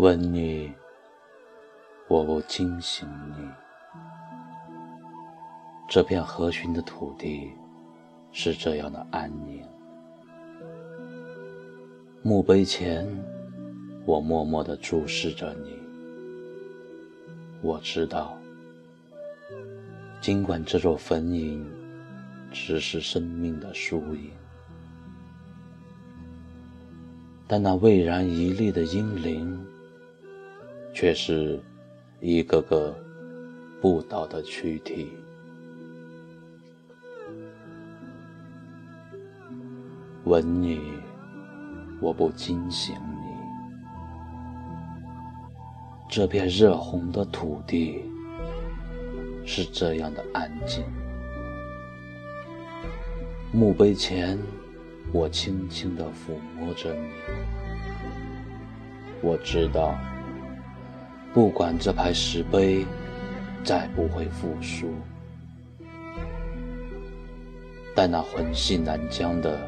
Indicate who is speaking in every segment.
Speaker 1: 吻你，我不惊醒你。这片和煦的土地是这样的安宁。墓碑前，我默默地注视着你。我知道，尽管这座坟茔只是生命的缩影。但那巍然屹立的英灵，却是一个个不倒的躯体。吻你，我不惊醒你。这片热红的土地是这样的安静。墓碑前。我轻轻地抚摸着你，我知道，不管这块石碑再不会复苏，但那魂系南疆的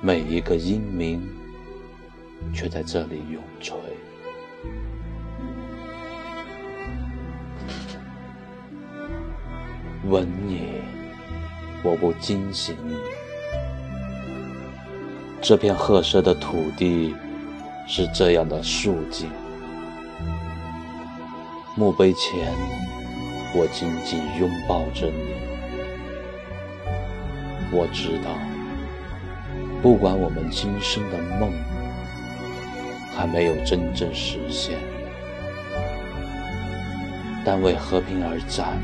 Speaker 1: 每一个英名，却在这里永垂。吻你，我不惊醒你。这片褐色的土地是这样的肃静。墓碑前，我紧紧拥抱着你。我知道，不管我们今生的梦还没有真正实现，但为和平而战，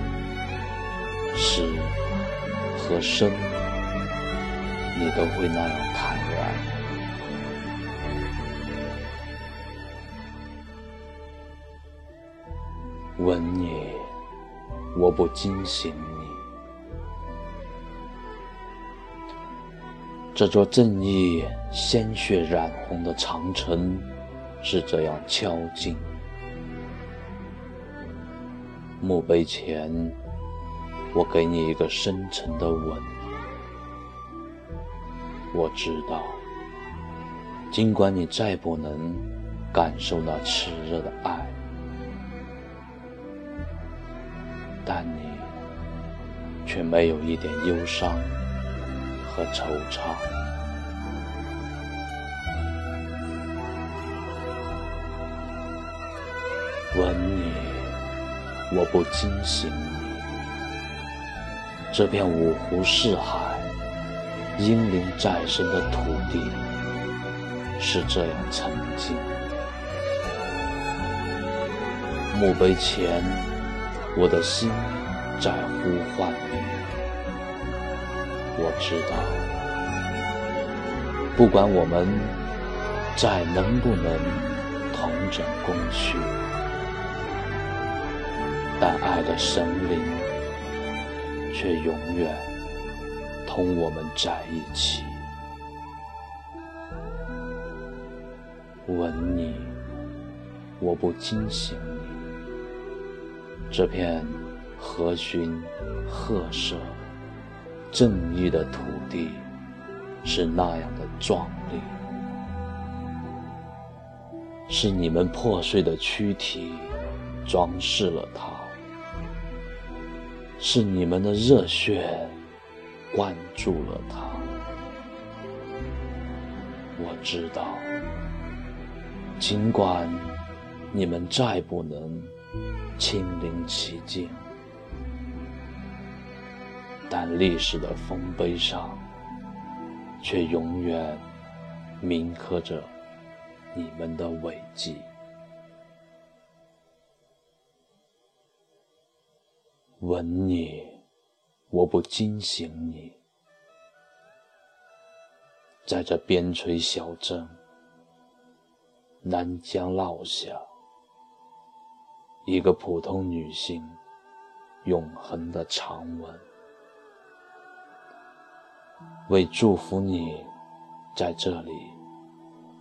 Speaker 1: 死和生，你都会那样坦吻你，我不惊醒你。这座正义鲜血染红的长城是这样敲进。墓碑前，我给你一个深沉的吻。我知道，尽管你再不能感受那炽热的爱。但你却没有一点忧伤和惆怅。吻你，我不惊醒你。这片五湖四海、英灵再生的土地是这样沉静。墓碑前。我的心在呼唤你，我知道，不管我们再能不能同枕共叙，但爱的神灵却永远同我们在一起。吻你，我不惊醒。这片和煦、褐色、正义的土地是那样的壮丽，是你们破碎的躯体装饰了它，是你们的热血灌注了它。我知道，尽管你们再不能。亲临其境，但历史的丰碑上，却永远铭刻着你们的伟绩。吻你，我不惊醒你，在这边陲小镇，南疆落下。一个普通女性，永恒的长吻，为祝福你在这里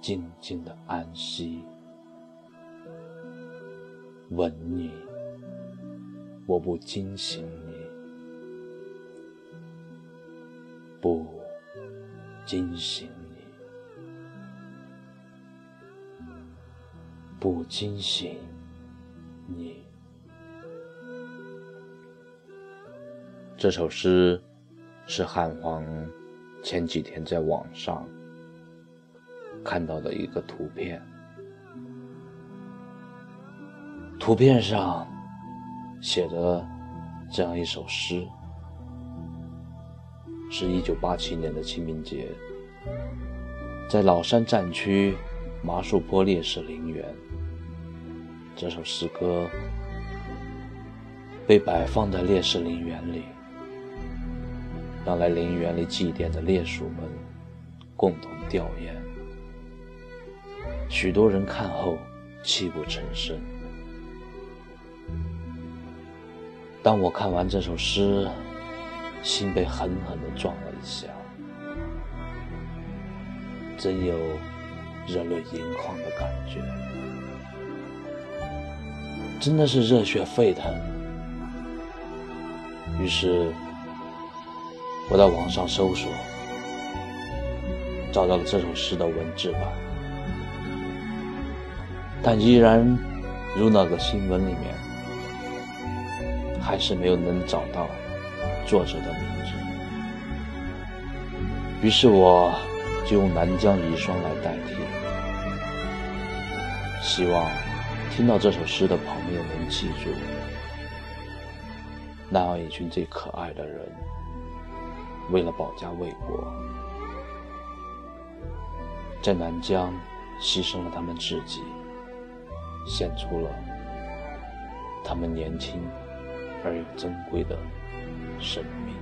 Speaker 1: 静静的安息。吻你，我不惊醒你，不惊醒你，不惊醒你。这首诗是汉皇前几天在网上看到的一个图片，图片上写着这样一首诗，是一九八七年的清明节，在老山战区麻树坡烈士陵园，这首诗歌被摆放在烈士陵园里。让来陵园里祭奠的烈属们共同吊唁，许多人看后泣不成声。当我看完这首诗，心被狠狠地撞了一下，真有热泪盈眶的感觉，真的是热血沸腾。于是。我在网上搜索，找到了这首诗的文字版，但依然如那个新闻里面，还是没有能找到作者的名字。于是我就用《南疆遗孀》来代替，希望听到这首诗的朋友能记住那样一群最可爱的人。为了保家卫国，在南疆牺牲了他们自己，献出了他们年轻而又珍贵的生命。